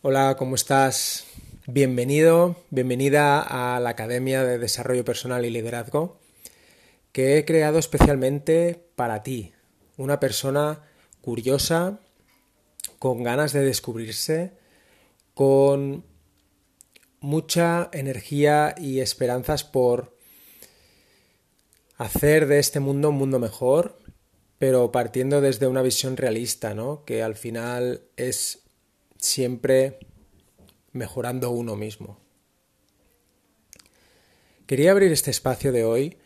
Hola, ¿cómo estás? Bienvenido, bienvenida a la Academia de Desarrollo Personal y Liderazgo que he creado especialmente para ti, una persona curiosa, con ganas de descubrirse, con mucha energía y esperanzas por hacer de este mundo un mundo mejor, pero partiendo desde una visión realista, ¿no? Que al final es siempre mejorando uno mismo. Quería abrir este espacio de hoy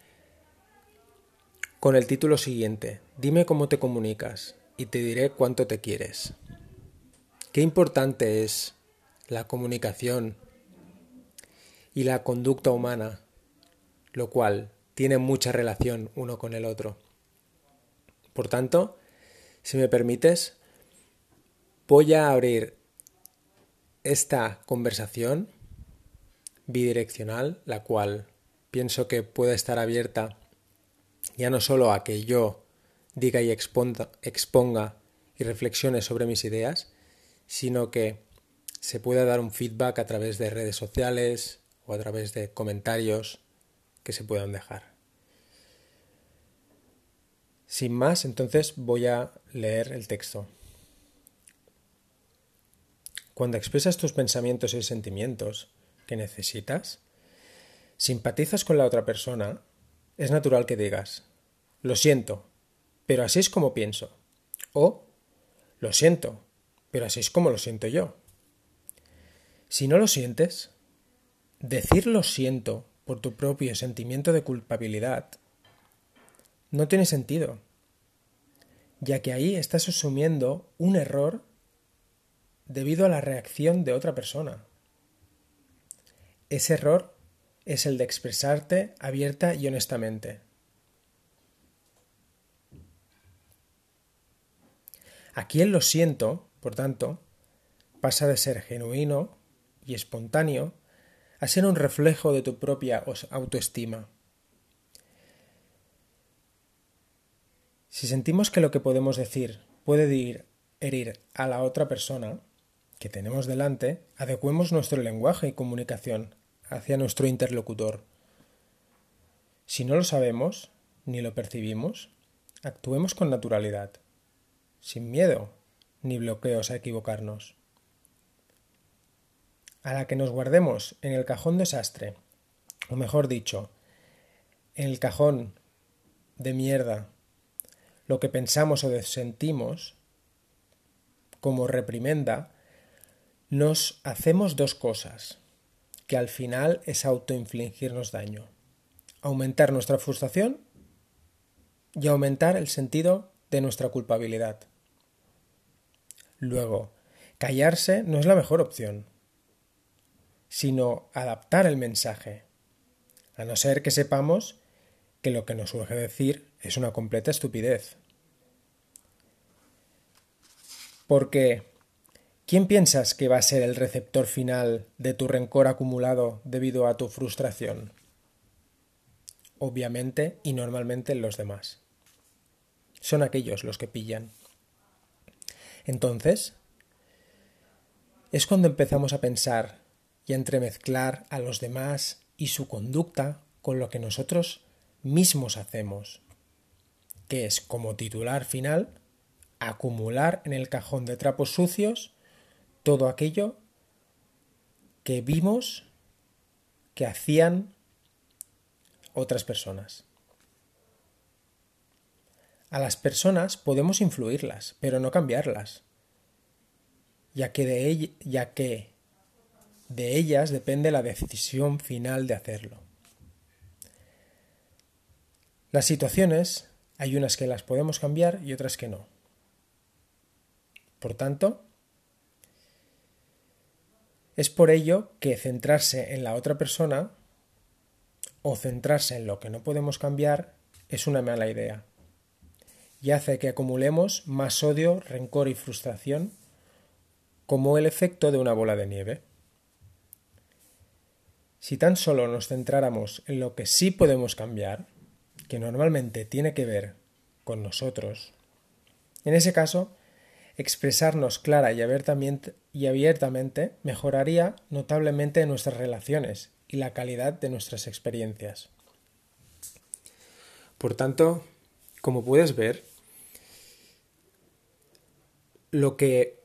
con el título siguiente, Dime cómo te comunicas y te diré cuánto te quieres. Qué importante es la comunicación y la conducta humana, lo cual tiene mucha relación uno con el otro. Por tanto, si me permites, voy a abrir esta conversación bidireccional, la cual pienso que puede estar abierta ya no solo a que yo diga y exponga, exponga y reflexione sobre mis ideas, sino que se pueda dar un feedback a través de redes sociales o a través de comentarios que se puedan dejar. Sin más, entonces voy a leer el texto. Cuando expresas tus pensamientos y sentimientos que necesitas, simpatizas con la otra persona, es natural que digas, lo siento, pero así es como pienso. O, lo siento, pero así es como lo siento yo. Si no lo sientes, decir lo siento por tu propio sentimiento de culpabilidad no tiene sentido, ya que ahí estás asumiendo un error debido a la reacción de otra persona. Ese error es el de expresarte abierta y honestamente. Aquí el lo siento, por tanto, pasa de ser genuino y espontáneo a ser un reflejo de tu propia autoestima. Si sentimos que lo que podemos decir puede herir a la otra persona que tenemos delante, adecuemos nuestro lenguaje y comunicación hacia nuestro interlocutor. Si no lo sabemos, ni lo percibimos, actuemos con naturalidad, sin miedo ni bloqueos a equivocarnos. A la que nos guardemos en el cajón desastre, o mejor dicho, en el cajón de mierda lo que pensamos o sentimos como reprimenda, nos hacemos dos cosas, que al final es autoinfligirnos daño. Aumentar nuestra frustración y aumentar el sentido de nuestra culpabilidad. Luego, callarse no es la mejor opción, sino adaptar el mensaje, a no ser que sepamos que lo que nos surge decir es una completa estupidez. Porque, ¿quién piensas que va a ser el receptor final de tu rencor acumulado debido a tu frustración? Obviamente y normalmente los demás. Son aquellos los que pillan. Entonces, es cuando empezamos a pensar y a entremezclar a los demás y su conducta con lo que nosotros mismos hacemos, que es como titular final acumular en el cajón de trapos sucios todo aquello que vimos que hacían otras personas. A las personas podemos influirlas, pero no cambiarlas, ya que de, ya que de ellas depende la decisión final de hacerlo. Las situaciones hay unas que las podemos cambiar y otras que no. Por tanto, es por ello que centrarse en la otra persona o centrarse en lo que no podemos cambiar es una mala idea y hace que acumulemos más odio, rencor y frustración como el efecto de una bola de nieve. Si tan solo nos centráramos en lo que sí podemos cambiar, que normalmente tiene que ver con nosotros, en ese caso expresarnos clara y abiertamente, mejoraría notablemente nuestras relaciones y la calidad de nuestras experiencias. Por tanto, como puedes ver, lo que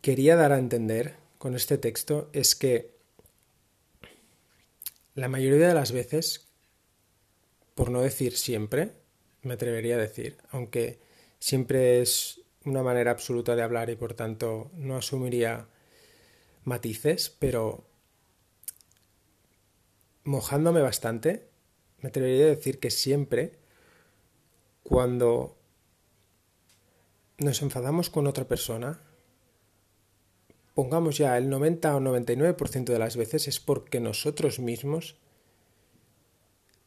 quería dar a entender con este texto es que la mayoría de las veces, por no decir siempre, me atrevería a decir, aunque siempre es una manera absoluta de hablar y por tanto no asumiría matices, pero mojándome bastante, me atrevería a decir que siempre cuando nos enfadamos con otra persona, pongamos ya el 90 o 99% de las veces es porque nosotros mismos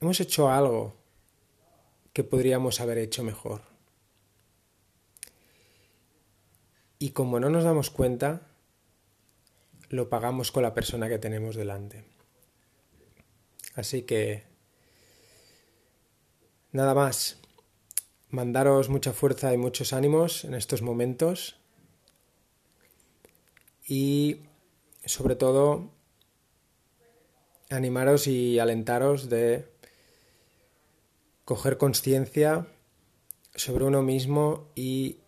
hemos hecho algo que podríamos haber hecho mejor. Y como no nos damos cuenta, lo pagamos con la persona que tenemos delante. Así que, nada más, mandaros mucha fuerza y muchos ánimos en estos momentos y sobre todo animaros y alentaros de coger conciencia sobre uno mismo y,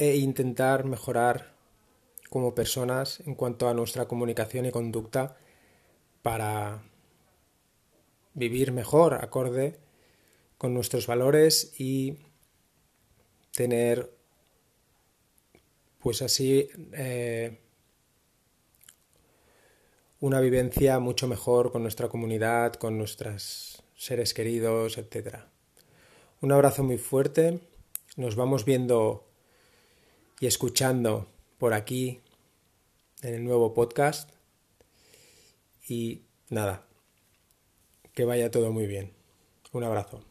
e intentar mejorar como personas en cuanto a nuestra comunicación y conducta para vivir mejor acorde con nuestros valores y tener pues así eh, una vivencia mucho mejor con nuestra comunidad, con nuestros seres queridos, etc. Un abrazo muy fuerte, nos vamos viendo y escuchando por aquí en el nuevo podcast y nada, que vaya todo muy bien. Un abrazo.